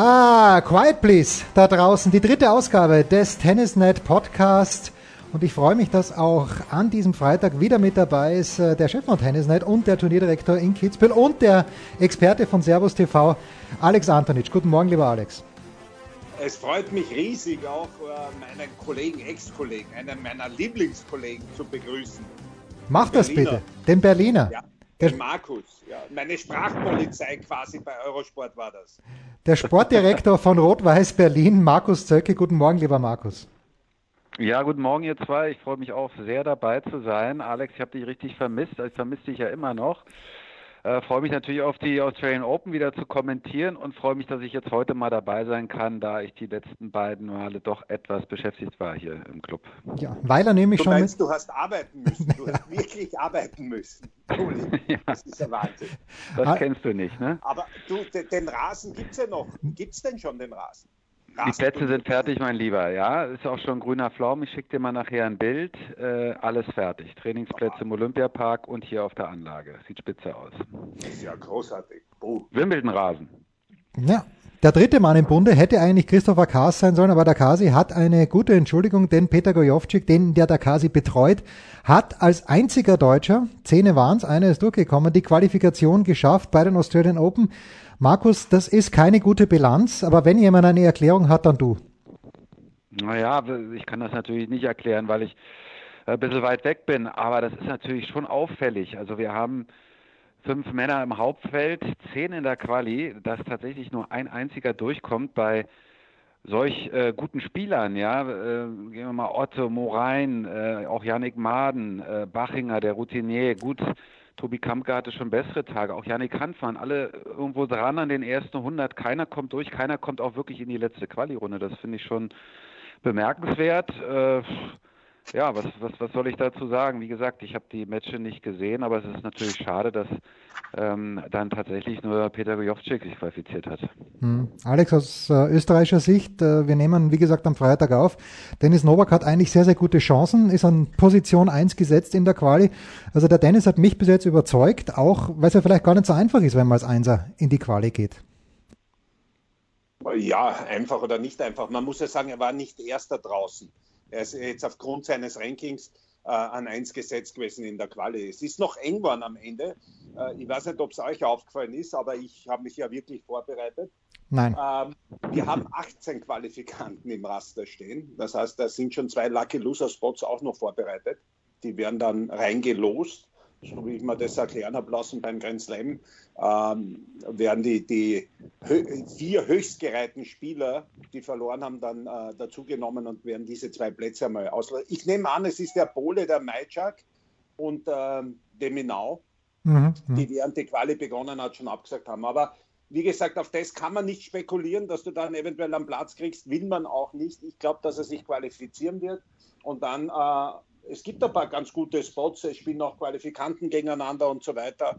Ah, Quiet Please, da draußen die dritte Ausgabe des Tennisnet Podcast. Und ich freue mich, dass auch an diesem Freitag wieder mit dabei ist äh, der Chef von Tennisnet und der Turnierdirektor in Kitzbühel und der Experte von Servus TV, Alex Antonitsch. Guten Morgen, lieber Alex. Es freut mich riesig, auch äh, meinen Kollegen, Ex-Kollegen, einen meiner Lieblingskollegen zu begrüßen. Mach das bitte, den Berliner. Ja, den Markus. Ja, meine Sprachpolizei quasi bei Eurosport war das. Der Sportdirektor von Rot-Weiß Berlin, Markus Zöcke. Guten Morgen, lieber Markus. Ja, guten Morgen, ihr zwei. Ich freue mich auch sehr dabei zu sein. Alex, ich habe dich richtig vermisst. Ich vermisse dich ja immer noch. Äh, freue mich natürlich auf die Australian Open wieder zu kommentieren und freue mich, dass ich jetzt heute mal dabei sein kann, da ich die letzten beiden Male doch etwas beschäftigt war hier im Club. Ja, weil er nämlich du schon. Meinst, du hast arbeiten müssen. Du hast wirklich arbeiten müssen. ja. Das ist ja Wahnsinn. Das Ah. kennst du nicht, ne? Aber du, de- den Rasen gibt es ja noch. Gibt es denn schon den Rasen? Die Plätze sind fertig, mein Lieber. Ja, ist auch schon grüner Pflaum. Ich schicke dir mal nachher ein Bild. Äh, alles fertig. Trainingsplätze im Olympiapark und hier auf der Anlage. Sieht spitze aus. Das ist ja großartig. Puh. Wimbledon-Rasen. Ja, der dritte Mann im Bunde hätte eigentlich Christopher Kaas sein sollen, aber der Kasi hat eine gute Entschuldigung, denn Peter Gojovcik, den der der Kasi betreut, hat als einziger Deutscher, Zähne waren's, einer ist durchgekommen, die Qualifikation geschafft bei den Australian Open. Markus, das ist keine gute Bilanz, aber wenn jemand eine Erklärung hat, dann du. Naja, ich kann das natürlich nicht erklären, weil ich äh, ein bisschen weit weg bin, aber das ist natürlich schon auffällig. Also wir haben fünf Männer im Hauptfeld, zehn in der Quali, dass tatsächlich nur ein einziger durchkommt bei solch äh, guten Spielern, ja, äh, gehen wir mal Otto, Morain, äh, auch Yannick Maden, äh, Bachinger, der Routinier, gut, Tobi Kampke hatte schon bessere Tage, auch Yannick Hanf waren alle irgendwo dran an den ersten 100, keiner kommt durch, keiner kommt auch wirklich in die letzte Quali-Runde, das finde ich schon bemerkenswert. Äh, ja, was, was, was soll ich dazu sagen? Wie gesagt, ich habe die Matches nicht gesehen, aber es ist natürlich schade, dass ähm, dann tatsächlich nur Peter Gojovcik sich qualifiziert hat. Hm. Alex, aus äh, österreichischer Sicht, äh, wir nehmen, wie gesagt, am Freitag auf. Dennis Novak hat eigentlich sehr, sehr gute Chancen, ist an Position 1 gesetzt in der Quali. Also der Dennis hat mich bis jetzt überzeugt, auch weil es ja vielleicht gar nicht so einfach ist, wenn man als Einser in die Quali geht. Ja, einfach oder nicht einfach. Man muss ja sagen, er war nicht erster draußen. Er ist jetzt aufgrund seines Rankings äh, an 1 gesetzt gewesen in der Quali. Es ist noch eng geworden am Ende. Äh, ich weiß nicht, ob es euch aufgefallen ist, aber ich habe mich ja wirklich vorbereitet. Nein. Ähm, wir haben 18 Qualifikanten im Raster stehen. Das heißt, da sind schon zwei Lucky Loser Spots auch noch vorbereitet. Die werden dann reingelost, so wie ich mir das erklären habe lassen beim Grand Slam. Ähm, werden die, die hö vier höchstgereihten Spieler, die verloren haben, dann äh, dazugenommen und werden diese zwei Plätze einmal auslösen. Ich nehme an, es ist der Pole, der Majczak und ähm, Deminau, Mhm. die während die Quali begonnen hat, schon abgesagt haben. Aber wie gesagt, auf das kann man nicht spekulieren, dass du dann eventuell einen Platz kriegst, will man auch nicht. Ich glaube, dass er sich qualifizieren wird und dann, äh, es gibt ein paar ganz gute Spots, es spielen auch Qualifikanten gegeneinander und so weiter.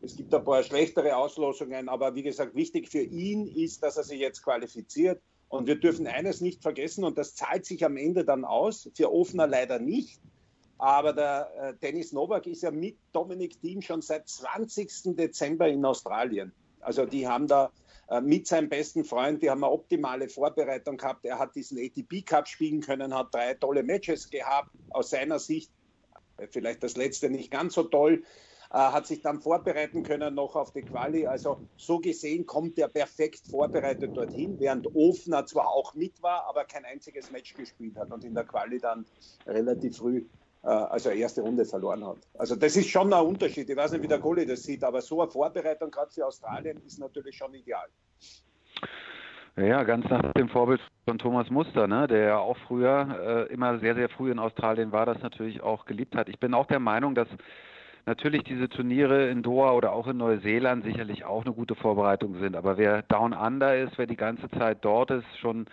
Es gibt ein paar schlechtere Auslosungen, aber wie gesagt, wichtig für ihn ist, dass er sich jetzt qualifiziert. Und wir dürfen eines nicht vergessen, und das zahlt sich am Ende dann aus, für Ofner leider nicht. Aber der äh, Dennis Novak ist ja mit Dominik Thiem schon seit 20. Dezember in Australien. Also die haben da äh, mit seinem besten Freund, die haben eine optimale Vorbereitung gehabt. Er hat diesen ATP Cup spielen können, hat drei tolle Matches gehabt. Aus seiner Sicht äh, vielleicht das letzte nicht ganz so toll. hat sich dann vorbereiten können noch auf die Quali. Also so gesehen kommt er perfekt vorbereitet dorthin, während Ofner zwar auch mit war, aber kein einziges Match gespielt hat und in der Quali dann relativ früh äh, also erste Runde verloren hat. Also das ist schon ein Unterschied. Ich weiß nicht, wie der Goalie das sieht, aber so eine Vorbereitung gerade für Australien ist natürlich schon ideal. Ja, ganz nach dem Vorbild von Thomas Muster, ne, der ja auch früher äh, immer sehr, sehr früh in Australien war, das natürlich auch geliebt hat. Ich bin auch der Meinung, dass natürlich diese Turniere in Doha oder auch in Neuseeland sicherlich auch eine gute Vorbereitung sind. Aber wer Down Under ist, wer die ganze Zeit dort ist, schon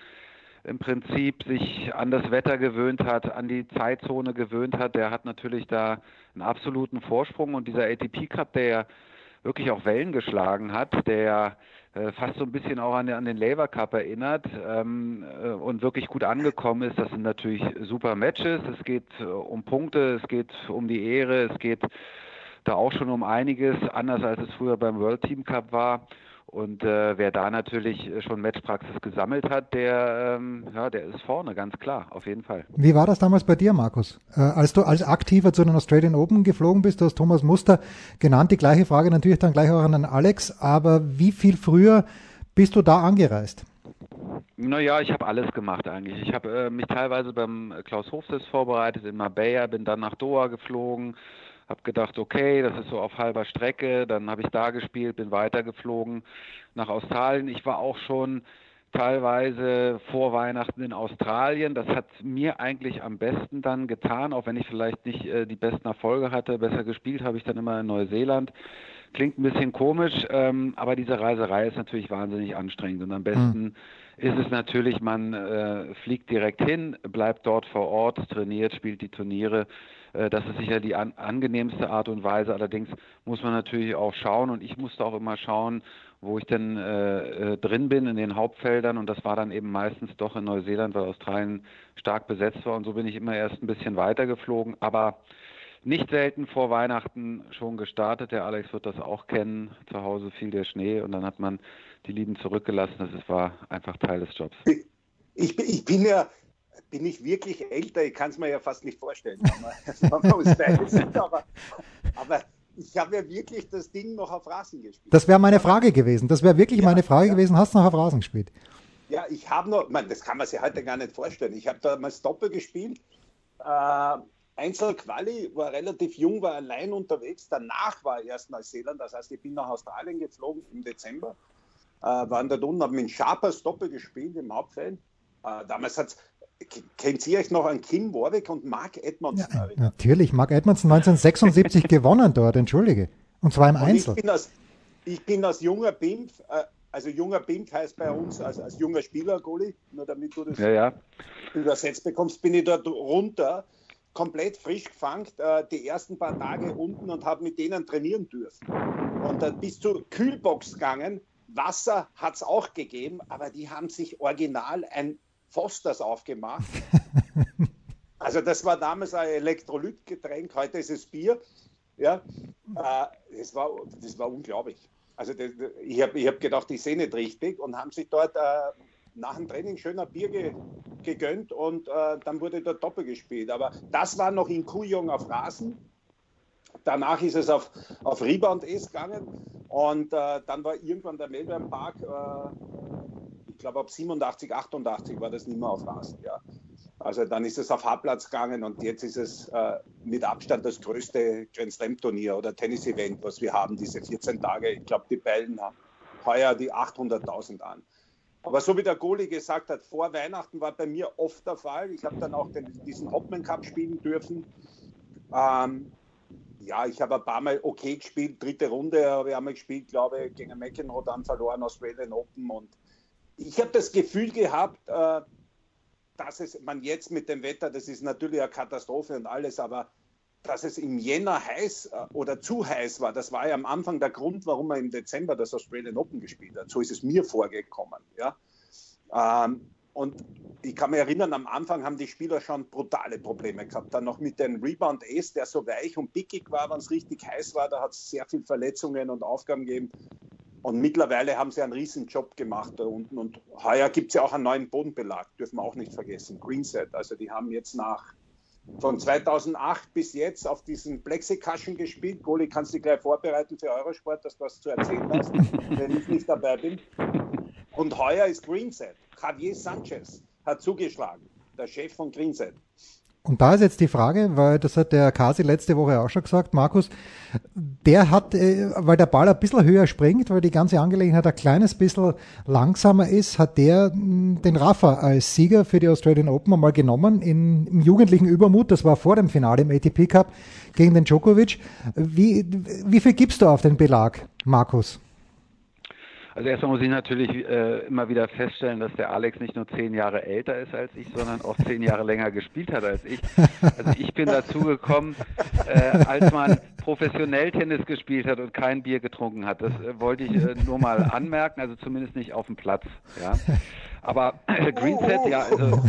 im Prinzip sich an das Wetter gewöhnt hat, an die Zeitzone gewöhnt hat, der hat natürlich da einen absoluten Vorsprung. Und dieser ATP Cup, der ja wirklich auch Wellen geschlagen hat, der äh, fast so ein bisschen auch an, an den Labour Cup erinnert ähm, äh, und wirklich gut angekommen ist. Das sind natürlich super Matches. Es geht äh, um Punkte, es geht um die Ehre, es geht da auch schon um einiges, anders als es früher beim World Team Cup war. Und äh, wer da natürlich schon Matchpraxis gesammelt hat, der, ähm, ja, der ist vorne, ganz klar, auf jeden Fall. Wie war das damals bei dir, Markus? Äh, als du als Aktiver zu den Australian Open geflogen bist, du hast Thomas Muster genannt, die gleiche Frage natürlich dann gleich auch an den Alex, aber wie viel früher bist du da angereist? Naja, ich habe alles gemacht eigentlich. Ich habe äh, mich teilweise beim Klaus Hofsitz vorbereitet in Marbella, bin dann nach Doha geflogen, habe gedacht, okay, das ist so auf halber Strecke. Dann habe ich da gespielt, bin weitergeflogen nach Australien. Ich war auch schon teilweise vor Weihnachten in Australien. Das hat mir eigentlich am besten dann getan, auch wenn ich vielleicht nicht äh, die besten Erfolge hatte. Besser gespielt habe ich dann immer in Neuseeland. Klingt ein bisschen komisch, ähm, aber diese Reiserei ist natürlich wahnsinnig anstrengend und am besten mhm. ist es natürlich, man äh, fliegt direkt hin, bleibt dort vor Ort, trainiert, spielt die Turniere das ist sicher die an, angenehmste Art und Weise. Allerdings muss man natürlich auch schauen und ich musste auch immer schauen, wo ich denn äh, äh, drin bin in den Hauptfeldern und das war dann eben meistens doch in Neuseeland, weil Australien stark besetzt war und so bin ich immer erst ein bisschen weiter geflogen, aber nicht selten vor Weihnachten schon gestartet. Der Alex wird das auch kennen. Zu Hause fiel der Schnee und dann hat man die Lieben zurückgelassen. Das war einfach Teil des Jobs. Ich, ich bin ja bin ich wirklich älter? Ich kann es mir ja fast nicht vorstellen, aber, aber ich habe ja wirklich das Ding noch auf Rasen gespielt. Das wäre meine Frage gewesen. Das wäre wirklich ja, meine Frage ja. gewesen. Hast du noch auf Rasen gespielt? Ja, ich habe noch, man, das kann man sich heute gar nicht vorstellen. Ich habe damals Doppel gespielt. Äh, Einzelquali, war relativ jung, war allein unterwegs. Danach war erst Neuseeland, das heißt, ich bin nach Australien geflogen im Dezember. Äh, waren dort unten, haben mit Sharpers Doppel gespielt im Hauptfeld. Äh, damals hat es Kennt ihr euch noch an Kim Warwick und Mark Edmondson? Ja, natürlich, Mark Edmondson 1976 gewonnen dort, entschuldige. Und zwar im und Einzel. Ich bin, als, ich bin als junger Bimpf, äh, also junger Bimpf heißt bei uns, also als junger Spieler, Goli, nur damit du das ja, ja. übersetzt bekommst, bin ich dort runter, komplett frisch gefangen, äh, die ersten paar Tage unten und habe mit denen trainieren dürfen. Und dann bis zur Kühlbox gegangen. Wasser hat es auch gegeben, aber die haben sich original ein Fosters aufgemacht. also das war damals ein Elektrolytgetränk, heute ist es Bier. Ja, äh, das, war, das war unglaublich. Also das, ich habe ich hab gedacht, ich sehe nicht richtig und haben sich dort äh, nach dem Training schöner Bier ge, gegönnt und äh, dann wurde dort Doppel gespielt. Aber das war noch in Kujong auf Rasen. Danach ist es auf, auf Rebound S gegangen und äh, dann war irgendwann der Melbourne Park äh, glaube ab 87, 88 war das nicht mehr auf Rasen. Ja. Also dann ist es auf Hartplatz gegangen und jetzt ist es äh, mit Abstand das größte Grand Slam Turnier oder Tennis-Event, was wir haben, diese 14 Tage. Ich glaube, die Bällen haben heuer die 800.000 an. Aber so wie der Goli gesagt hat, vor Weihnachten war bei mir oft der Fall. Ich habe dann auch den, diesen Hopman Cup spielen dürfen. Ähm, ja, ich habe ein paar Mal okay gespielt, dritte Runde habe ich einmal gespielt, glaube ich, gegen McEnroe dann verloren, Australian Open und ich habe das Gefühl gehabt, äh, dass es man jetzt mit dem Wetter, das ist natürlich eine Katastrophe und alles, aber dass es im Jänner heiß äh, oder zu heiß war, das war ja am Anfang der Grund, warum er im Dezember das Australian Open gespielt hat. So ist es mir vorgekommen. Ja? Ähm, und ich kann mich erinnern, am Anfang haben die Spieler schon brutale Probleme gehabt. Dann noch mit dem Rebound Ace, der so weich und pickig war, wenn es richtig heiß war. Da hat es sehr viele Verletzungen und Aufgaben gegeben. Und mittlerweile haben sie einen riesen Job gemacht da unten. Und heuer gibt es ja auch einen neuen Bodenbelag, dürfen wir auch nicht vergessen. Greenset. Also die haben jetzt nach von 2008 bis jetzt auf diesen Plexikaschen gespielt. Goli, kannst du dich gleich vorbereiten für Eurosport, dass du was zu erzählen hast, wenn ich nicht dabei bin. Und heuer ist Greenset. Javier Sanchez hat zugeschlagen, der Chef von Greenset. Und da ist jetzt die Frage, weil das hat der Kasi letzte Woche auch schon gesagt, Markus, der hat, äh, weil der Ball ein bisschen höher springt, weil die ganze Angelegenheit ein kleines bisschen langsamer ist, hat der hm, den Rafa als Sieger für die Australian Open einmal genommen in, im jugendlichen Übermut. Das war vor dem Finale im ATP Cup gegen den Djokovic. Wie, wie viel gibst du auf den Belag, Markus? Also erstmal muss ich natürlich äh, immer wieder feststellen, dass der Alex nicht nur zehn Jahre älter ist als ich, sondern auch zehn Jahre länger gespielt hat als ich. Also ich bin dazu gekommen, äh, als man professionell Tennis gespielt hat und kein Bier getrunken hat. Das äh, wollte ich äh, nur mal anmerken, also zumindest nicht auf dem Platz. Ja. Aber äh, Greenset, ja, also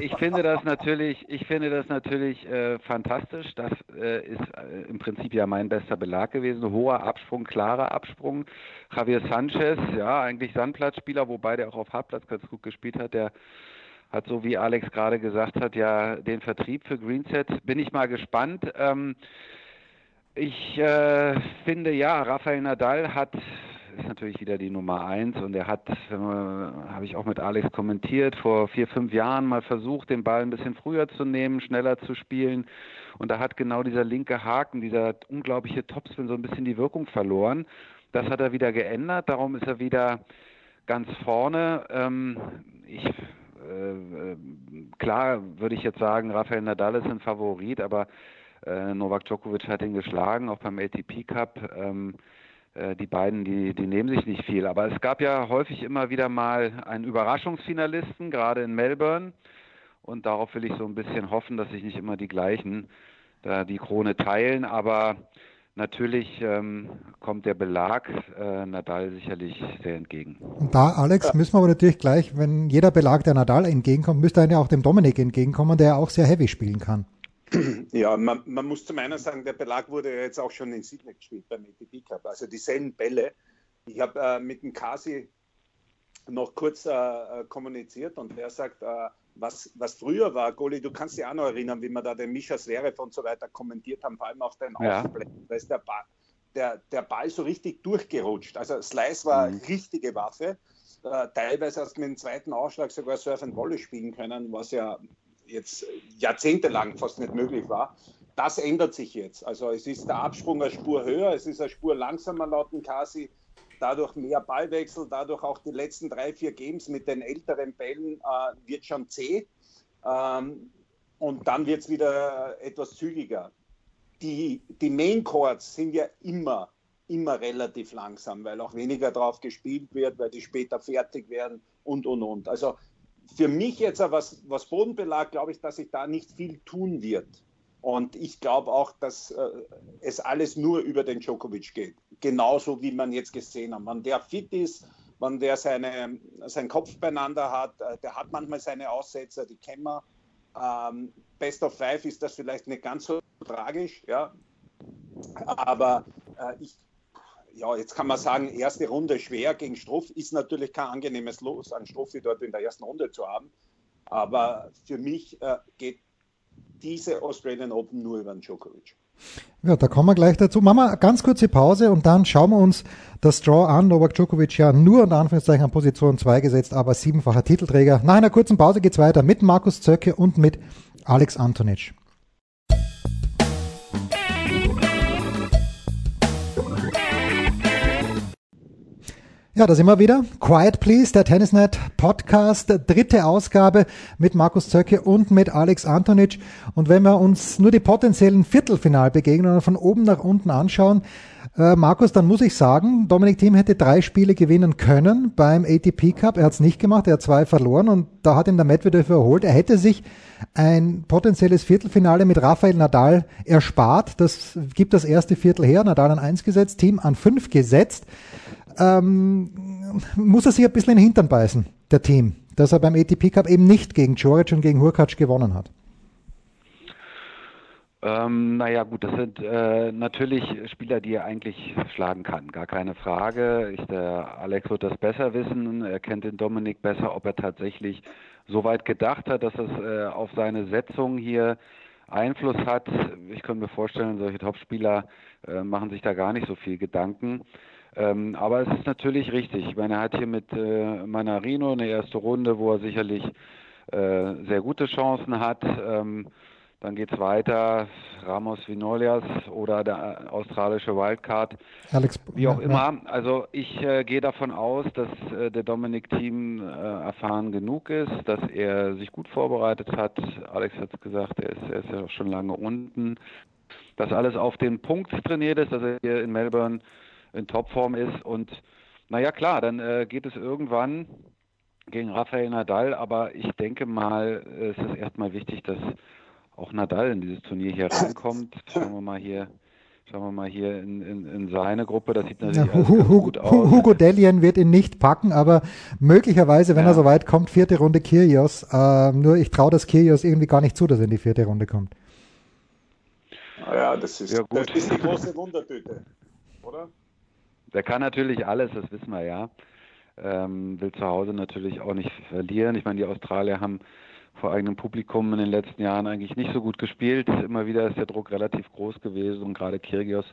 ich finde das natürlich, ich finde das natürlich äh, fantastisch. Das äh, ist äh, im Prinzip ja mein bester Belag gewesen. Hoher Absprung, klarer Absprung. Javier Sanchez, ja, eigentlich Sandplatzspieler, wobei der auch auf Hartplatz ganz gut gespielt hat. Der hat, so wie Alex gerade gesagt hat, ja den Vertrieb für Greenset. Bin ich mal gespannt. Ähm, ich äh, finde ja, Rafael Nadal hat ist natürlich wieder die Nummer eins und er hat, äh, habe ich auch mit Alex kommentiert, vor vier, fünf Jahren mal versucht, den Ball ein bisschen früher zu nehmen, schneller zu spielen. Und da hat genau dieser linke Haken, dieser unglaubliche Topspin so ein bisschen die Wirkung verloren. Das hat er wieder geändert, darum ist er wieder ganz vorne. Ähm, ich äh, klar würde ich jetzt sagen, Rafael Nadal ist ein Favorit, aber äh, Novak Djokovic hat ihn geschlagen, auch beim ATP Cup. Ähm, äh, die beiden, die, die nehmen sich nicht viel. Aber es gab ja häufig immer wieder mal einen Überraschungsfinalisten, gerade in Melbourne. Und darauf will ich so ein bisschen hoffen, dass sich nicht immer die gleichen da die Krone teilen. Aber natürlich ähm, kommt der Belag äh, Nadal sicherlich sehr entgegen. Und da, Alex, müssen wir aber natürlich gleich, wenn jeder Belag der Nadal entgegenkommt, müsste einer auch dem Dominik entgegenkommen, der auch sehr heavy spielen kann. Ja, man, man, muss zum einen sagen, der Belag wurde ja jetzt auch schon in Sydney gespielt beim ATP Cup. Also dieselben Bälle. Ich habe äh, mit dem Kasi noch kurz äh, äh, kommuniziert und er sagt, äh, was, was früher war, Goli, du kannst dich auch noch erinnern, wie wir da den Mischa Zverev und so weiter kommentiert haben, vor allem auf den ja. Da ist der Ball, der, der Ball so richtig durchgerutscht. Also Slice war mhm. richtige Waffe. Äh, teilweise hast du mit dem zweiten Ausschlag sogar Surf and Volley spielen können, was ja jetzt jahrzehntelang fast nicht möglich war. Das ändert sich jetzt. Also es ist der Absprung eine Spur höher, es ist eine Spur langsamer laut Kasi, dadurch mehr Ballwechsel, dadurch auch die letzten drei, vier Games mit den älteren Bällen äh, wird schon zäh. Ähm, und dann wird es wieder etwas zügiger. Die, die Main Chords sind ja immer, immer relativ langsam, weil auch weniger drauf gespielt wird, weil die später fertig werden und, und, und. Also für mich jetzt, was, was Bodenbelag, glaube ich, dass sich da nicht viel tun wird. Und ich glaube auch, dass äh, es alles nur über den Djokovic geht. Genauso wie man jetzt gesehen hat. Wenn der fit ist, wenn der seine, seinen Kopf beieinander hat, äh, der hat manchmal seine Aussetzer, die kennen wir. Ähm, Best of Five ist das vielleicht nicht ganz so tragisch, ja. Aber äh, ich ja, jetzt kann man sagen, erste Runde schwer gegen Struff ist natürlich kein angenehmes Los, einen Struffi dort in der ersten Runde zu haben. Aber für mich äh, geht diese Australian Open nur über den Djokovic. Ja, da kommen wir gleich dazu. Machen wir eine ganz kurze Pause und dann schauen wir uns das Draw an. Novak Djokovic ja nur unter Anführungszeichen an Position 2 gesetzt, aber siebenfacher Titelträger. Nach einer kurzen Pause geht es weiter mit Markus Zöcke und mit Alex Antonic. Ja, da sind wir wieder. Quiet Please, der Tennisnet Podcast, dritte Ausgabe mit Markus Zöcke und mit Alex Antonic. Und wenn wir uns nur die potenziellen Viertelfinalbegegnungen von oben nach unten anschauen, äh, Markus, dann muss ich sagen, Dominik Thiem hätte drei Spiele gewinnen können beim ATP Cup. Er hat es nicht gemacht, er hat zwei verloren und da hat ihm der Medvedev überholt. Er hätte sich ein potenzielles Viertelfinale mit Rafael Nadal erspart. Das gibt das erste Viertel her. Nadal an eins gesetzt, Team an fünf gesetzt ähm, muss er sich ein bisschen in den Hintern beißen, der Team, dass er beim ATP Cup eben nicht gegen Joric und gegen Hurkacz gewonnen hat. Ähm, naja, gut, das sind äh, natürlich Spieler, die er eigentlich schlagen kann, gar keine Frage. Ich, der Alex wird das besser wissen, er kennt den Dominik besser, ob er tatsächlich so weit gedacht hat, dass es äh, auf seine Setzung hier Einfluss hat. Ich könnte mir vorstellen, solche Topspieler äh, machen sich da gar nicht so viel Gedanken. Ähm, aber es ist natürlich richtig. Ich meine, er hat hier mit äh, Manarino eine erste Runde, wo er sicherlich äh, sehr gute Chancen hat. Ähm, dann geht es weiter, Ramos Vinolias oder der australische Wildcard. Alex, wie auch ja, immer. Also ich äh, gehe davon aus, dass äh, der Dominik Team äh, erfahren genug ist, dass er sich gut vorbereitet hat. Alex hat es gesagt, er ist, er ist ja schon lange unten. Dass alles auf den Punkt trainiert ist, dass er hier in Melbourne in Topform ist. Und naja klar, dann äh, geht es irgendwann gegen Rafael Nadal, aber ich denke mal, es ist erstmal wichtig, dass auch Nadal in dieses Turnier hier reinkommt. Schauen wir mal hier. Schauen wir mal hier in, in, in seine Gruppe, das sieht natürlich ja, Hugo, gut aus. Hugo Dellien wird ihn nicht packen, aber möglicherweise, wenn ja. er so weit kommt, vierte Runde Kyrgios. Äh, nur ich traue das Kyrgios irgendwie gar nicht zu, dass er in die vierte Runde kommt. Ja, das ist, ja, gut. Das ist die große Wundertüte, oder? Der kann natürlich alles, das wissen wir ja. Ähm, will zu Hause natürlich auch nicht verlieren. Ich meine, die Australier haben vor eigenem Publikum in den letzten Jahren eigentlich nicht so gut gespielt. Immer wieder ist der Druck relativ groß gewesen und gerade Kirgios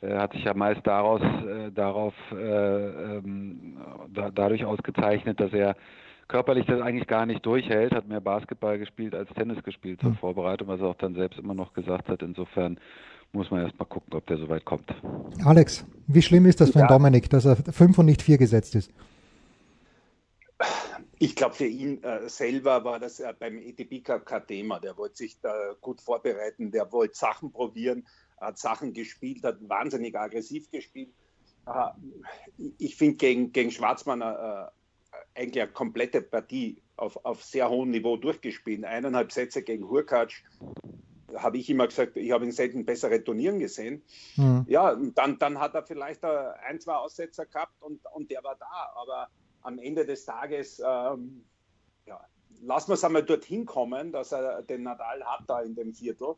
äh, hat sich ja meist daraus, äh, darauf, äh, ähm, da, dadurch ausgezeichnet, dass er körperlich das eigentlich gar nicht durchhält, hat mehr Basketball gespielt als Tennis gespielt zur hm. Vorbereitung, was er auch dann selbst immer noch gesagt hat. Insofern muss man erst mal gucken, ob der so weit kommt. Alex, wie schlimm ist das für ja. Dominik, dass er fünf und nicht vier gesetzt ist? Ich glaube, für ihn äh, selber war das äh, beim ETB Cup kein Thema. Der wollte sich da gut vorbereiten, der wollte Sachen probieren, hat Sachen gespielt, hat wahnsinnig aggressiv gespielt. Äh, ich finde gegen, gegen Schwarzmann äh, eigentlich eine komplette Partie auf, auf sehr hohem Niveau durchgespielt. Eineinhalb Sätze gegen Hurkacz habe ich immer gesagt, ich habe ihn selten bessere Turnieren gesehen. Mhm. Ja, dann, dann hat er vielleicht ein, zwei Aussetzer gehabt und, und der war da. Aber am Ende des Tages, ähm, ja, lassen wir es einmal dorthin kommen, dass er den Nadal hat da in dem Viertel.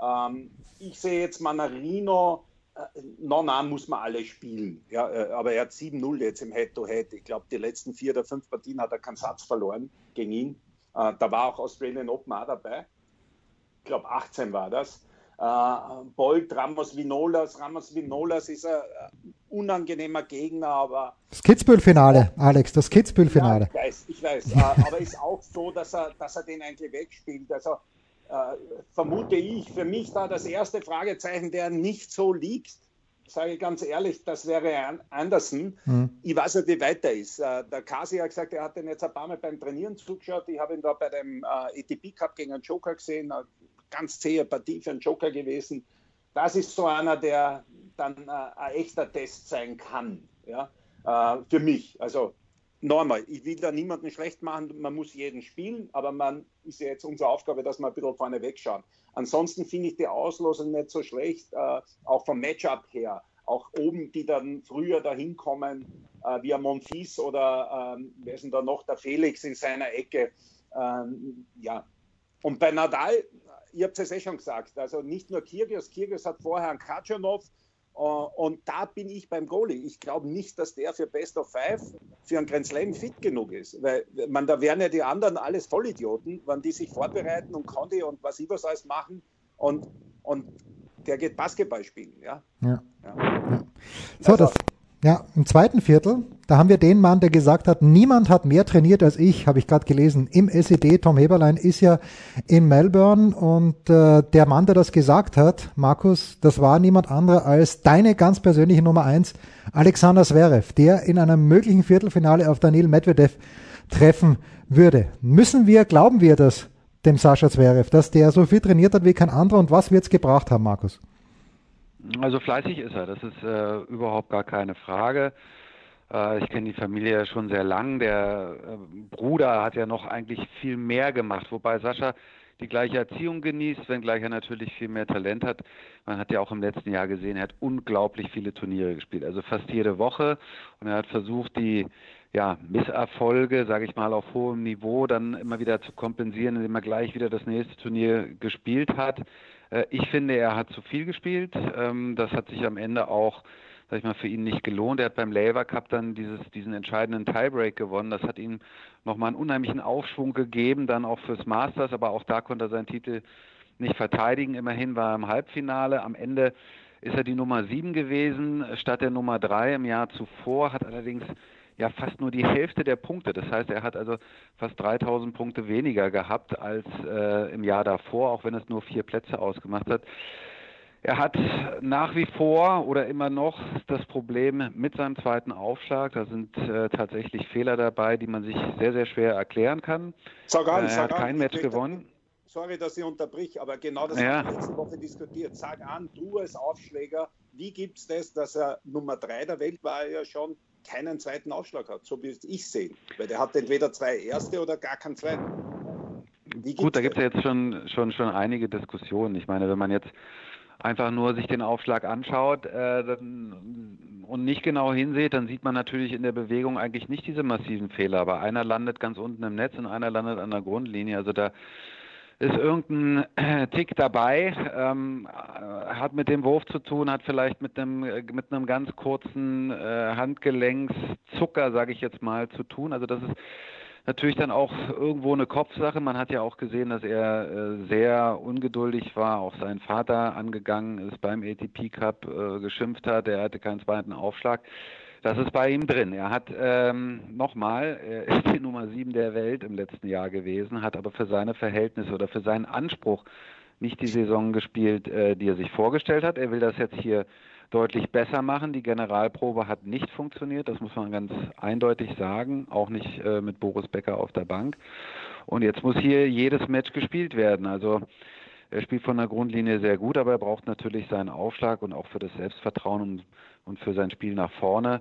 Ähm, ich sehe jetzt Manarino, äh, no, na, muss man alle spielen. Ja, äh, aber er hat 7-0 jetzt im Head-to-Head. -Head. Ich glaube, die letzten vier oder fünf Partien hat er keinen Satz verloren gegen ihn. Äh, da war auch Australian Open auch dabei. Ich glaube, 18 war das. Äh, Bolt, Ramos Vinolas. Ramos Vinolas ist ein unangenehmer Gegner, aber. Das Kitzbühel-Finale, Alex, das Kitzbühel-Finale. Ja, ich weiß, ich weiß. äh, aber ist auch so, dass er, dass er den eigentlich wegspielt. Also äh, vermute ich, für mich da das erste Fragezeichen, der nicht so liegt, sage ich ganz ehrlich, das wäre Anderson. Mhm. Ich weiß nicht, wie weit er ist. Äh, der Kasi hat gesagt, er hat den jetzt ein paar Mal beim Trainieren zugeschaut. Ich habe ihn da bei dem äh, ETP Cup gegen einen Joker gesehen ganz zähe Partie für einen Joker gewesen. Das ist so einer, der dann äh, ein echter Test sein kann. Ja? Äh, für mich. Also nochmal, ich will da niemanden schlecht machen, man muss jeden spielen, aber man ist ja jetzt unsere Aufgabe, dass wir ein bisschen vorne wegschauen. Ansonsten finde ich die Auslosung nicht so schlecht, äh, auch vom Matchup her. Auch oben, die dann früher dahin kommen, äh, wie ein Monfils oder ähm, wer ist denn da noch, der Felix in seiner Ecke. Ähm, ja. Und bei Nadal ihr habt es ja eh schon gesagt, also nicht nur Kyrgios, Kyrgios hat vorher einen Kaczanov uh, und da bin ich beim Goalie. Ich glaube nicht, dass der für Best of Five für einen Grand Slam fit genug ist, weil man, da wären ja die anderen alles Vollidioten, wenn die sich vorbereiten und Condi und was ich was alles machen und, und der geht Basketball spielen. Ja. ja. ja. ja. So, also, das, ja, im zweiten Viertel, da haben wir den Mann, der gesagt hat, niemand hat mehr trainiert als ich, habe ich gerade gelesen. Im SED, Tom Heberlein ist ja in Melbourne und äh, der Mann, der das gesagt hat, Markus, das war niemand anderer als deine ganz persönliche Nummer eins, Alexander Zverev, der in einem möglichen Viertelfinale auf Daniel Medvedev treffen würde. Müssen wir, glauben wir das dem Sascha Zverev, dass der so viel trainiert hat wie kein anderer und was wird's gebracht haben, Markus? Also fleißig ist er, das ist äh, überhaupt gar keine Frage. Äh, ich kenne die Familie schon sehr lang. Der äh, Bruder hat ja noch eigentlich viel mehr gemacht, wobei Sascha die gleiche Erziehung genießt, wenngleich er natürlich viel mehr Talent hat. Man hat ja auch im letzten Jahr gesehen, er hat unglaublich viele Turniere gespielt, also fast jede Woche. Und er hat versucht, die ja, Misserfolge, sage ich mal, auf hohem Niveau dann immer wieder zu kompensieren, indem er gleich wieder das nächste Turnier gespielt hat. Äh, ich finde, er hat zu viel gespielt. Ähm, das hat sich am Ende auch sag ich mal, für ihn nicht gelohnt. Er hat beim Labour Cup dann dieses, diesen entscheidenden Tiebreak gewonnen. Das hat ihm nochmal einen unheimlichen Aufschwung gegeben, dann auch fürs Masters, aber auch da konnte er seinen Titel nicht verteidigen. Immerhin war er im Halbfinale. Am Ende ist er die Nummer 7 gewesen statt der Nummer 3 im Jahr zuvor, hat allerdings ja fast nur die Hälfte der Punkte. Das heißt, er hat also fast 3000 Punkte weniger gehabt als äh, im Jahr davor, auch wenn es nur vier Plätze ausgemacht hat. Er hat nach wie vor oder immer noch das Problem mit seinem zweiten Aufschlag. Da sind äh, tatsächlich Fehler dabei, die man sich sehr, sehr schwer erklären kann. Sag an, er sag hat kein Match gewonnen. Sorry, dass ich unterbrich, aber genau das Ja. haben wir letzte Woche diskutiert. Sag an, du als Aufschläger, wie gibt es das, dass er Nummer 3 der Welt war, er ja schon keinen zweiten Aufschlag hat, so wie ich sehe. Weil der hat entweder zwei erste oder gar keinen zweiten. Gut, da gibt es ja jetzt schon, schon, schon einige Diskussionen. Ich meine, wenn man jetzt einfach nur sich den Aufschlag anschaut äh, dann, und nicht genau hinsieht, dann sieht man natürlich in der Bewegung eigentlich nicht diese massiven Fehler. Aber einer landet ganz unten im Netz und einer landet an der Grundlinie. Also da ist irgendein äh, Tick dabei, ähm, äh, hat mit dem Wurf zu tun, hat vielleicht mit einem äh, mit einem ganz kurzen äh, Handgelenkszucker, sage ich jetzt mal, zu tun. Also das ist natürlich dann auch irgendwo eine Kopfsache. Man hat ja auch gesehen, dass er äh, sehr ungeduldig war, auch seinen Vater angegangen ist beim ATP Cup, äh, geschimpft hat, er hatte keinen zweiten Aufschlag. Das ist bei ihm drin. Er hat ähm, nochmal, er ist die Nummer sieben der Welt im letzten Jahr gewesen, hat aber für seine Verhältnisse oder für seinen Anspruch nicht die Saison gespielt, äh, die er sich vorgestellt hat. Er will das jetzt hier deutlich besser machen. Die Generalprobe hat nicht funktioniert, das muss man ganz eindeutig sagen, auch nicht äh, mit Boris Becker auf der Bank. Und jetzt muss hier jedes Match gespielt werden. Also er spielt von der Grundlinie sehr gut, aber er braucht natürlich seinen Aufschlag und auch für das Selbstvertrauen und, und für sein Spiel nach vorne.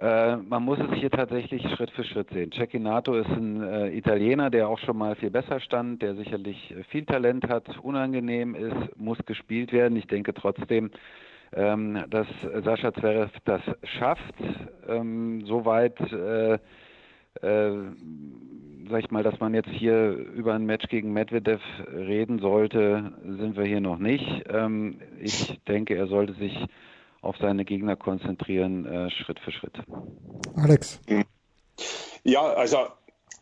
Äh, man muss es hier tatsächlich Schritt für Schritt sehen. Cecchinato ist ein äh, Italiener, der auch schon mal viel besser stand, der sicherlich äh, viel Talent hat, unangenehm ist, muss gespielt werden. Ich denke trotzdem, ähm, dass Sascha Zverev das schafft, ähm, soweit, äh, äh, sag ich mal, dass man jetzt hier über ein Match gegen Medvedev reden sollte, sind wir hier noch nicht. Ähm, ich denke, er sollte sich auf seine Gegner konzentrieren, äh, Schritt für Schritt. Alex. Ja, also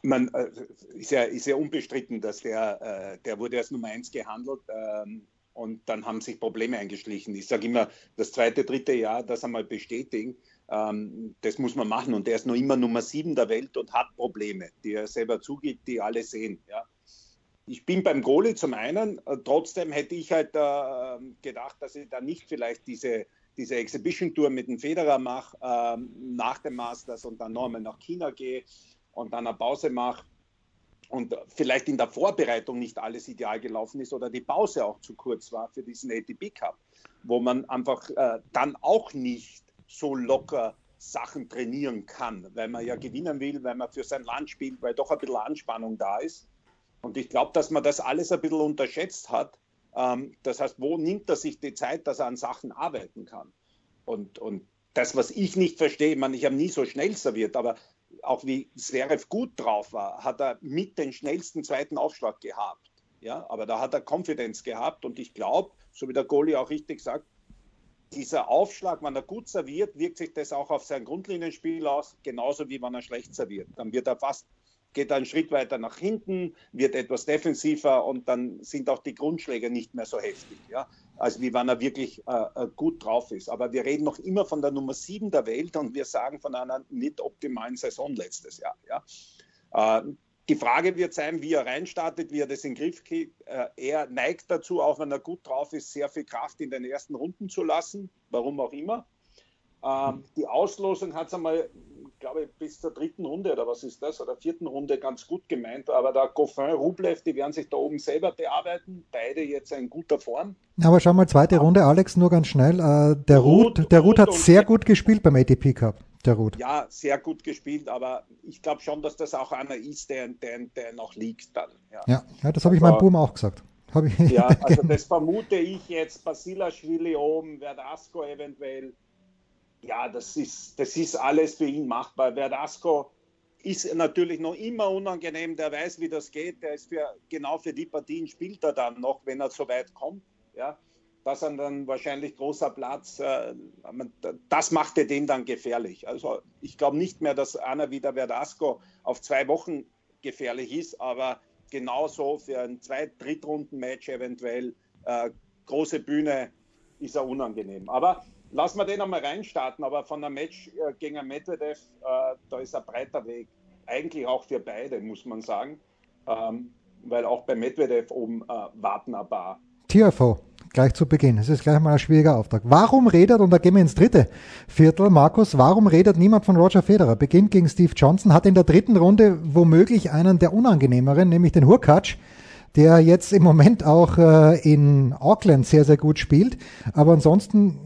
man äh, ist ja, ist ja unbestritten, dass der, äh, der wurde als Nummer eins gehandelt ähm, und dann haben sich Probleme eingeschlichen. Ich sage immer, das zweite, dritte Jahr, das einmal bestätigen, ähm, das muss man machen. Und der ist noch immer Nummer sieben der Welt und hat Probleme, die er selber zugibt, die alle sehen. Ja. Ich bin beim Goalie zum einen, äh, trotzdem hätte ich halt äh, gedacht, dass ich da nicht vielleicht diese, diese Exhibition Tour mit dem Federer mache, ähm, nach dem Masters und dann nochmal nach China gehe und dann eine Pause mache und vielleicht in der Vorbereitung nicht alles ideal gelaufen ist oder die Pause auch zu kurz war für diesen ATP Cup, wo man einfach äh, dann auch nicht so locker Sachen trainieren kann, weil man ja gewinnen will, weil man für sein Land spielt, weil doch ein bisschen Anspannung da ist. Und ich glaube, dass man das alles ein bisschen unterschätzt hat. Ähm, das heißt, wo nimmt er sich die Zeit, dass er an Sachen arbeiten kann? Und, und das, was ich nicht verstehe, ich, ich habe nie so schnell serviert, aber auch wie Zverev gut drauf war, hat er mit den schnellsten zweiten Aufschlag gehabt. Ja, aber da hat er Konfidenz gehabt und ich glaube, so wie der Goalie auch richtig sagt, dieser Aufschlag, wenn er gut serviert, wirkt sich das auch auf sein Grundlinienspiel aus, genauso wie wenn er schlecht serviert. Dann wird er fast, geht einen Schritt weiter nach hinten, wird etwas defensiver und dann sind auch die Grundschläge nicht mehr so heftig, ja, als wie wenn er wirklich äh, gut drauf ist. Aber wir reden noch immer von der Nummer 7 der Welt und wir sagen von einer nicht optimalen Saison letztes Jahr. Ja. Äh, die Frage wird sein, wie er reinstartet, wie er das in den Griff kriegt. Äh, er neigt dazu, auch wenn er gut drauf ist, sehr viel Kraft in den ersten Runden zu lassen, warum auch immer. Ähm, die Auslosung hat es einmal, glaube ich, bis zur dritten Runde oder was ist das, oder vierten Runde ganz gut gemeint. Aber da Goffin, Rublev, die werden sich da oben selber bearbeiten. Beide jetzt in guter Form. Aber schau mal, zweite Runde, Alex, nur ganz schnell. Äh, der Ruth, Ruth- der Ruth hat sehr gut gespielt beim ATP Cup. Der Ruth. Ja, sehr gut gespielt, aber ich glaube schon, dass das auch einer ist, der, der, der noch liegt dann. Ja. Ja, ja das habe ich meinem Boom auch gesagt. Ja, also das vermute ich jetzt. Basilashvili oben, Verdasco eventuell. Ja, das ist, das ist alles für ihn machbar. Verdasco ist natürlich noch immer unangenehm. Der weiß, wie das geht. Der ist für, genau für die Partien spielt er dann noch, wenn er so weit kommt. Ja, das ist dann wahrscheinlich großer Platz. äh, Das machte den dann gefährlich. Also ich glaube nicht mehr, dass einer wie der Verdasco auf zwei Wochen gefährlich ist, aber genauso für ein Zweit-, Drittrunden-Match eventuell, äh, große Bühne, ist er unangenehm. Aber lassen wir den einmal reinstarten. Aber von einem Match äh, gegen Medvedev, äh, da ist ein breiter Weg. Eigentlich auch für beide, muss man sagen. Ähm, weil auch bei Medvedev oben äh, warten ein paar. TFO, gleich zu Beginn. Es ist gleich mal ein schwieriger Auftrag. Warum redet, und da gehen wir ins dritte Viertel, Markus, warum redet niemand von Roger Federer? Beginnt gegen Steve Johnson, hat in der dritten Runde womöglich einen der unangenehmeren, nämlich den Hurkacz, der jetzt im Moment auch äh, in Auckland sehr, sehr gut spielt. Aber ansonsten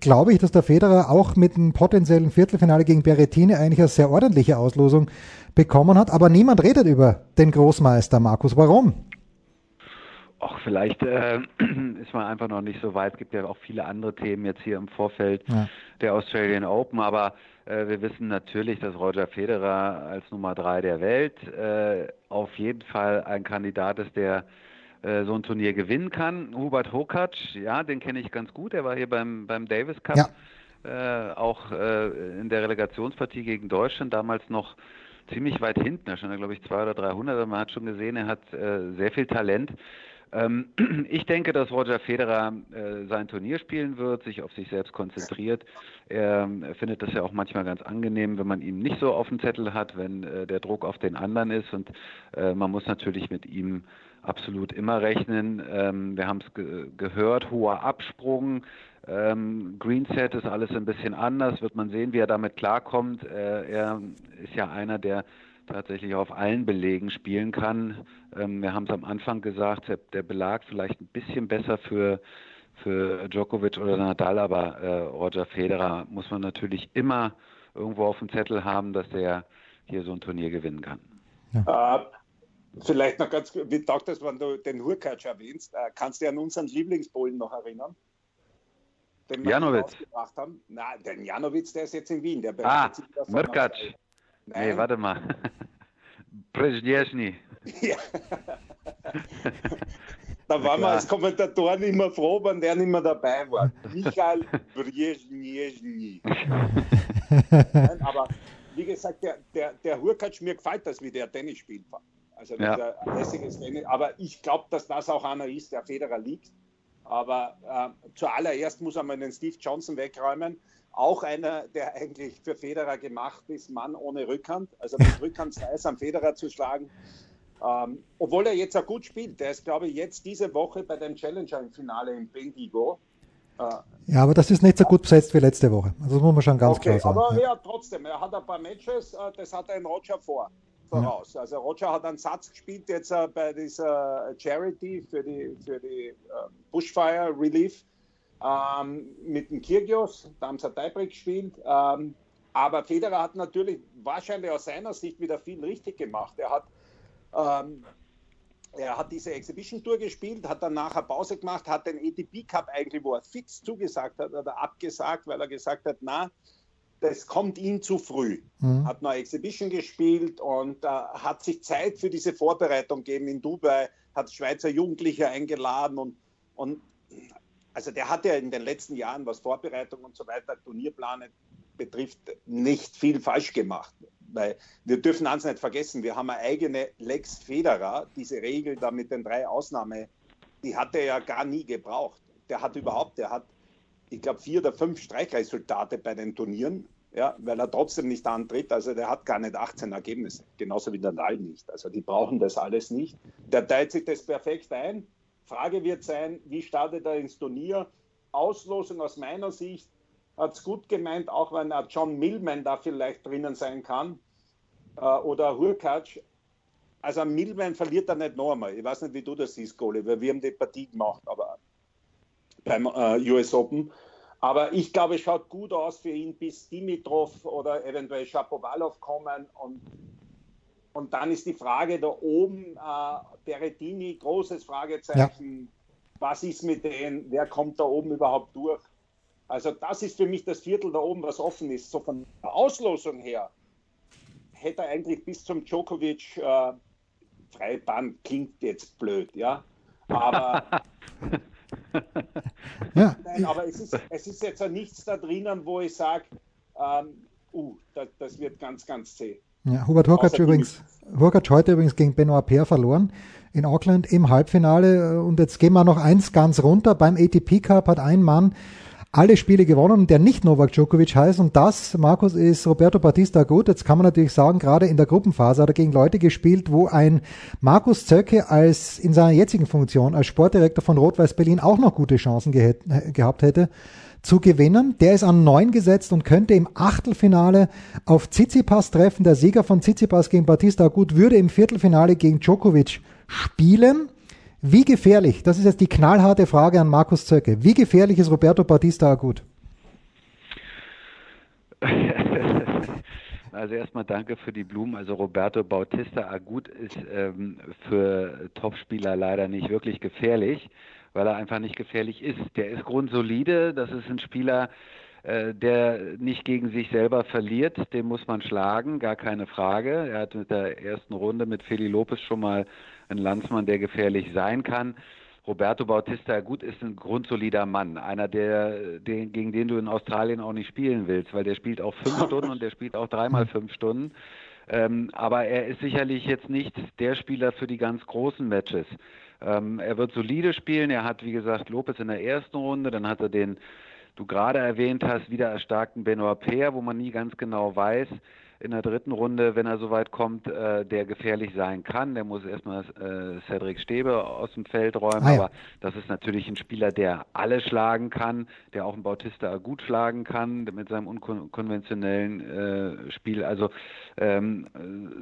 glaube ich, dass der Federer auch mit einem potenziellen Viertelfinale gegen Berrettini eigentlich eine sehr ordentliche Auslosung bekommen hat. Aber niemand redet über den Großmeister, Markus. Warum? Ach, vielleicht äh, ist man einfach noch nicht so weit. Es gibt ja auch viele andere Themen jetzt hier im Vorfeld ja. der Australian Open, aber äh, wir wissen natürlich, dass Roger Federer als Nummer drei der Welt äh, auf jeden Fall ein Kandidat ist, der äh, so ein Turnier gewinnen kann. Hubert Hokac, ja, den kenne ich ganz gut. Er war hier beim, beim Davis Cup, ja. Äh, auch äh, in der Relegationspartie gegen Deutschland damals noch ziemlich weit hinten. Er stand, glaube ich, 200 oder 300. Man hat schon gesehen, er hat sehr viel Talent. Ähm, ich denke, dass Roger Federer äh, sein Turnier spielen wird, sich auf sich selbst konzentriert. Er äh, findet das ja auch manchmal ganz angenehm, wenn man ihn nicht so auf dem Zettel hat, wenn äh, der Druck auf den anderen ist. Und äh, man muss natürlich mit ihm absolut immer rechnen. Ähm, wir haben es ge gehört, hoher Absprung. Ähm, Greenset ist alles ein bisschen anders, wird man sehen, wie er damit klarkommt. Äh, er ist ja einer, der tatsächlich auf allen Belegen spielen kann. Ähm, wir haben es am Anfang gesagt, der Belag vielleicht ein bisschen besser für, für Djokovic oder Nadal, aber äh, Roger Federer muss man natürlich immer irgendwo auf dem Zettel haben, dass der hier so ein Turnier gewinnen kann. Ja. Vielleicht noch ganz wie taugt das, wenn du den Hurkacz erwähnst, äh, kannst du dich an unseren Lieblingspolen noch erinnern? Den Janowitz. haben? Nein, den Janowitz, der ist jetzt in Wien. Der ah, Mrkac. Nee, warte mal. Brzezinski. Ja. da waren wir als Kommentatoren immer froh, wenn der nicht mehr dabei war. Michael Brzezinski. aber wie gesagt, der, der, der Hurkacz, mir gefällt das, wie der Tennis spielt. Also ja. lässiges Tennis. Aber ich glaube, dass das auch einer ist, der Federer liegt. Aber äh, zuallererst muss er mal den Steve Johnson wegräumen auch einer, der eigentlich für Federer gemacht ist, Mann ohne Rückhand. Also mit Rückhand sei es am Federer zu schlagen. Ähm, obwohl er jetzt auch gut spielt. Der ist, glaube ich, jetzt diese Woche bei dem Challenger im Finale in Bendigo. Äh, ja, aber das ist nicht so gut besetzt wie letzte Woche. Also das muss man schon ganz okay, klar sagen. Aber ja. ja. trotzdem, er hat ein paar Matches, äh, das hat er in Roger vor. Voraus. Ja. Also Roger hat einen Satz gespielt jetzt äh, bei dieser Charity für die, für die Bushfire Relief ähm, mit dem Kirgios, da haben sie Tiebreak gespielt. Ähm, aber Federer hat natürlich wahrscheinlich aus seiner Sicht wieder viel richtig gemacht. Er hat, ähm, er hat diese Exhibition Tour gespielt, hat dann nachher Pause gemacht, hat den ATP Cup eigentlich, wo er fix zugesagt hat, hat er abgesagt, weil er gesagt hat, na, das kommt ihm zu früh. Mhm. Hat noch Exhibition gespielt und äh, hat sich Zeit für diese Vorbereitung gegeben in Dubai, hat Schweizer Jugendliche eingeladen und, und also der hat ja in den letzten Jahren, was Vorbereitung und so weiter, Turnierpläne betrifft, nicht viel falsch gemacht. Weil wir dürfen eins nicht vergessen, wir haben eine eigene Lex Federer, diese Regel da mit den drei Ausnahmen, die hat er ja gar nie gebraucht. Der hat überhaupt, der hat, ich glaube, vier oder fünf Streichresultate bei den Turnieren, ja, weil er trotzdem nicht antritt. Also der hat gar nicht 18 Ergebnisse, genauso wie der Nall nicht. Also die brauchen das alles nicht. Der teilt sich das perfekt ein Frage wird sein, wie startet er ins Turnier? Auslosung aus meiner Sicht hat es gut gemeint, auch wenn er John Millman da vielleicht drinnen sein kann äh, oder Hurkacz. Also Millman verliert er nicht noch einmal. Ich weiß nicht, wie du das siehst, Goli, weil wir haben die Partie gemacht, aber beim äh, US Open. Aber ich glaube, es schaut gut aus für ihn, bis Dimitrov oder eventuell Shapovalov kommen und und dann ist die Frage da oben, äh, Berettini, großes Fragezeichen. Ja. Was ist mit denen? Wer kommt da oben überhaupt durch? Also das ist für mich das Viertel da oben, was offen ist. So von der Auslosung her hätte er eigentlich bis zum Djokovic äh, Freibahn klingt jetzt blöd, ja. Aber, ja. Nein, aber es ist, es ist jetzt nichts da drinnen, wo ich sage, ähm, uh, das, das, wird ganz, ganz zäh. Ja, Hubert Hurkacz übrigens, Hurkacz heute übrigens gegen Benoit Paire verloren in Auckland im Halbfinale. Und jetzt gehen wir noch eins ganz runter. Beim ATP Cup hat ein Mann alle Spiele gewonnen, der nicht Novak Djokovic heißt. Und das, Markus, ist Roberto Batista gut. Jetzt kann man natürlich sagen, gerade in der Gruppenphase hat er gegen Leute gespielt, wo ein Markus Zöcke als in seiner jetzigen Funktion als Sportdirektor von Rot-Weiß Berlin auch noch gute Chancen ge gehabt hätte zu gewinnen. Der ist an neun gesetzt und könnte im Achtelfinale auf Tsitsipas treffen. Der Sieger von Tsitsipas gegen Batista gut würde im Viertelfinale gegen Djokovic spielen. Wie gefährlich, das ist jetzt die knallharte Frage an Markus Zöcke, wie gefährlich ist Roberto Batista gut? Also erstmal danke für die Blumen. Also Roberto Bautista Agut ist ähm, für Topspieler leider nicht wirklich gefährlich, weil er einfach nicht gefährlich ist. Der ist grundsolide, das ist ein Spieler, äh, der nicht gegen sich selber verliert, den muss man schlagen, gar keine Frage. Er hat mit der ersten Runde mit Feli Lopez schon mal einen Landsmann, der gefährlich sein kann. Roberto Bautista, gut, ist ein grundsolider Mann. Einer, der, den, gegen den du in Australien auch nicht spielen willst, weil der spielt auch fünf Stunden und der spielt auch dreimal fünf Stunden. Ähm, aber er ist sicherlich jetzt nicht der Spieler für die ganz großen Matches. Ähm, er wird solide spielen. Er hat, wie gesagt, Lopez in der ersten Runde, dann hat er den du gerade erwähnt hast, wieder erstarkten Benoit Paire, wo man nie ganz genau weiß, in der dritten Runde, wenn er soweit kommt, äh, der gefährlich sein kann. Der muss erstmal äh, Cedric Stäbe aus dem Feld räumen. Ah, ja. Aber das ist natürlich ein Spieler, der alle schlagen kann, der auch einen Bautista gut schlagen kann mit seinem unkonventionellen äh, Spiel. Also ähm,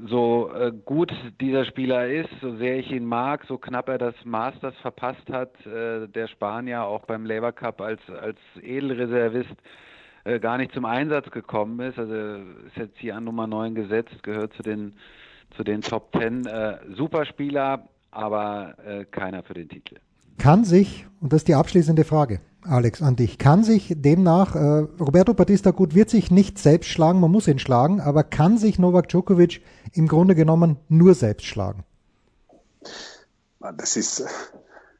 so äh, gut dieser Spieler ist, so sehr ich ihn mag, so knapp er das Masters verpasst hat, äh, der Spanier auch beim Labour Cup als, als Edelreservist, äh, gar nicht zum Einsatz gekommen ist. Also ist jetzt hier an Nummer 9 gesetzt, gehört zu den, zu den Top 10. Äh, Superspieler, aber äh, keiner für den Titel. Kann sich, und das ist die abschließende Frage, Alex, an dich, kann sich demnach, äh, Roberto Batista gut wird sich nicht selbst schlagen, man muss ihn schlagen, aber kann sich Novak Djokovic im Grunde genommen nur selbst schlagen? Das ist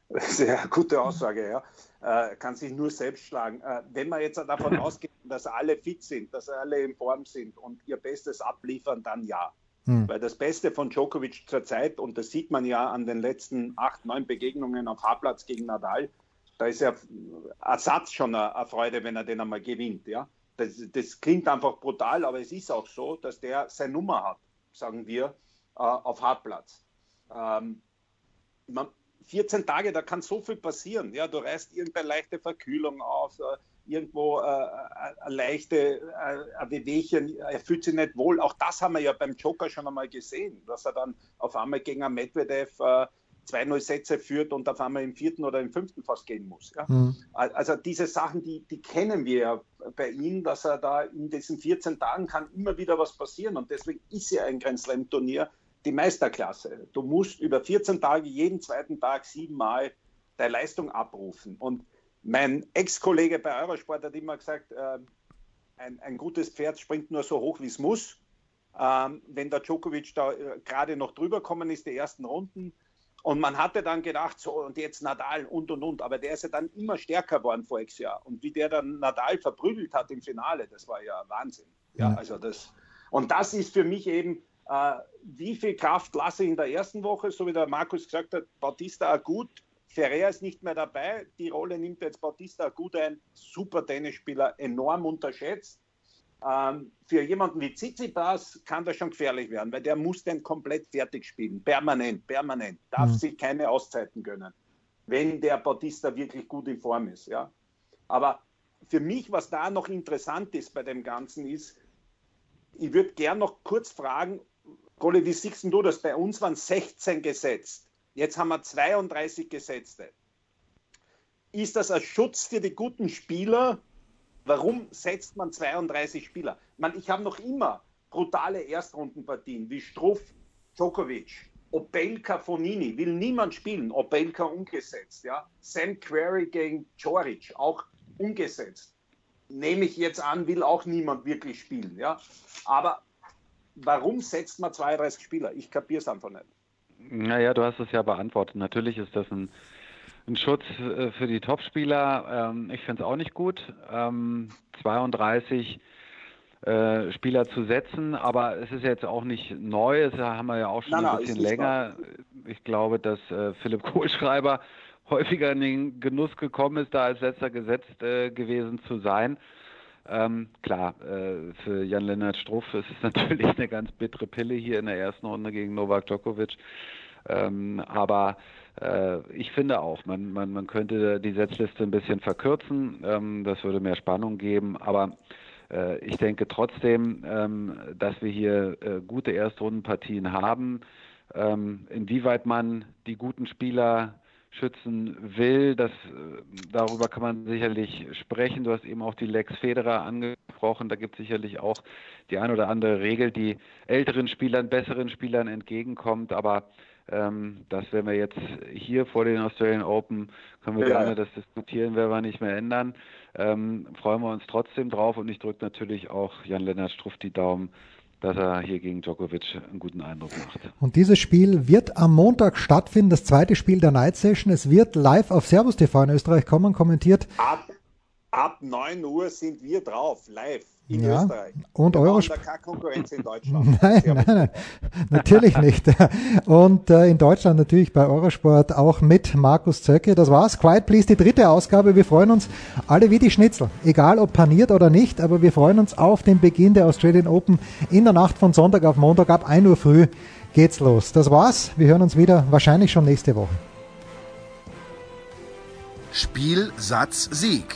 eine sehr gute Aussage, ja äh, kann sich nur selbst schlagen. Äh, wenn man jetzt davon ausgeht, dass alle fit sind, dass alle in Form sind und ihr Bestes abliefern, dann ja. Hm. Weil das Beste von Djokovic zurzeit, und das sieht man ja an den letzten acht, neun Begegnungen auf Haarplatz gegen Nadal, da ist ja Ersatz schon eine, eine Freude, wenn er den einmal gewinnt. Ja? Das, das, klingt einfach brutal, aber es ist auch so, dass der seine Nummer hat, sagen wir, äh, auf Hartplatz. Ähm, man, 14 Tage, da kann so viel passieren. Ja, du reißt irgendeine leichte Verkühlung auf, äh, irgendwo äh, äh eine leichte äh, Wehwehchen, er fühlt sich nicht wohl. Auch das haben wir ja beim Joker schon einmal gesehen, dass er dann auf einmal gegen einen Medvedev äh, 2-0 Sätze führt und auf einmal im vierten oder im fünften fast gehen muss. Ja? Mhm. Also diese Sachen, die, die kennen wir ja bei ihm, dass er da in diesen 14 Tagen kann immer wieder was passieren und deswegen ist ja ein Grand Slam Turnier die Meisterklasse. Du musst über 14 Tage jeden zweiten Tag siebenmal deine Leistung abrufen. Und mein Ex-Kollege bei Eurosport hat immer gesagt, äh, ein, ein, gutes Pferd springt nur so hoch, wie es muss. Ähm, wenn der Djokovic da äh, gerade noch drüber kommen ist, die ersten Runden. Und man hatte dann gedacht, so und jetzt Nadal und und und. Aber der ist ja dann immer stärker geworden voriges Jahr. Und wie der dann Nadal verprügelt hat im Finale, das war ja Wahnsinn. Ja, also das. Und das ist für mich eben wie viel Kraft lasse ich in der ersten Woche, so wie der Markus gesagt hat, Bautista gut, Ferrer ist nicht mehr dabei, die Rolle nimmt jetzt Bautista gut ein, super Tennisspieler, enorm unterschätzt. Ähm, für jemanden wie Tsitsipas kann das schon gefährlich werden, weil der muss den komplett fertig spielen, permanent, permanent, darf mhm. sich keine Auszeiten gönnen, wenn der Bautista wirklich gut in Form ist. Ja. Aber für mich, was da noch interessant ist bei dem Ganzen, ist, ich würde gern noch kurz fragen, Golli, wie siehst du das? Bei uns waren 16 gesetzt. Jetzt haben wir 32 Gesetzte. Ist das ein Schutz für die guten Spieler? Warum setzt man 32 Spieler? Man, ich habe noch immer brutale Erstrundenpartien wie Struff, Djokovic, Opelka, Fonini, will niemand spielen. Opelka umgesetzt. Ja? Sam Query gegen Joric, auch umgesetzt. Nehme ich jetzt an, will auch niemand wirklich spielen. Ja? Aber warum setzt man 32 Spieler? Ich kapiere es einfach nicht. Naja, du hast es ja beantwortet. Natürlich ist das ein, ein Schutz äh, für die Topspieler. Ähm, ich finde es auch nicht gut. Ähm, 32 äh, Spieler zu setzen, aber es ist jetzt auch nicht neu, das haben wir ja auch schon Nein, ein bisschen länger. Ich glaube, dass äh, Philipp Kohlschreiber häufiger in den Genuss gekommen ist, da als letzter gesetzt äh, gewesen zu sein. Ähm, klar, äh, für Jan-Lennart Struff ist es natürlich eine ganz bittere Pille hier in der ersten Runde gegen Novak Djokovic. Ähm, aber äh, ich finde auch, man, man, man könnte die Setzliste ein bisschen verkürzen. Ähm, das würde mehr Spannung geben. Aber äh, ich denke trotzdem, ähm, dass wir hier äh, gute Erstrundenpartien haben. Ähm, inwieweit man die guten Spieler schützen will. Das, äh, darüber kann man sicherlich sprechen. Du hast eben auch die Lex Federer angesprochen. Da gibt es sicherlich auch die ein oder andere Regel, die älteren Spielern, besseren Spielern entgegenkommt. Aber ähm, das werden wir jetzt hier vor den Australian Open, können wir Ja. gerne das diskutieren, werden wir nicht mehr ändern. Ähm, freuen wir uns trotzdem drauf und ich drücke natürlich auch Jan-Lennart Struff die Daumen, dass er hier gegen Djokovic einen guten Eindruck macht. Und dieses Spiel wird am Montag stattfinden, das zweite Spiel der Night Session. Es wird live auf Servus TV in Österreich kommen, kommentiert Ab, ab 9 Uhr sind wir drauf, live in Ja, Österreich. und wir Euro- machen da keine Konkurrenz in Deutschland. Nein, nein, nein, natürlich nicht. Und äh, in Deutschland natürlich bei Eurosport auch mit Markus Zöcke. Das war's. Quiet Please, die dritte Ausgabe. Wir freuen uns alle wie die Schnitzel. Egal ob paniert oder nicht, aber wir freuen uns auf den Beginn der Australian Open in der Nacht von Sonntag auf Montag ab 1 Uhr früh geht's los. Das war's. Wir hören uns wieder wahrscheinlich schon nächste Woche. Spiel, Satz, Sieg.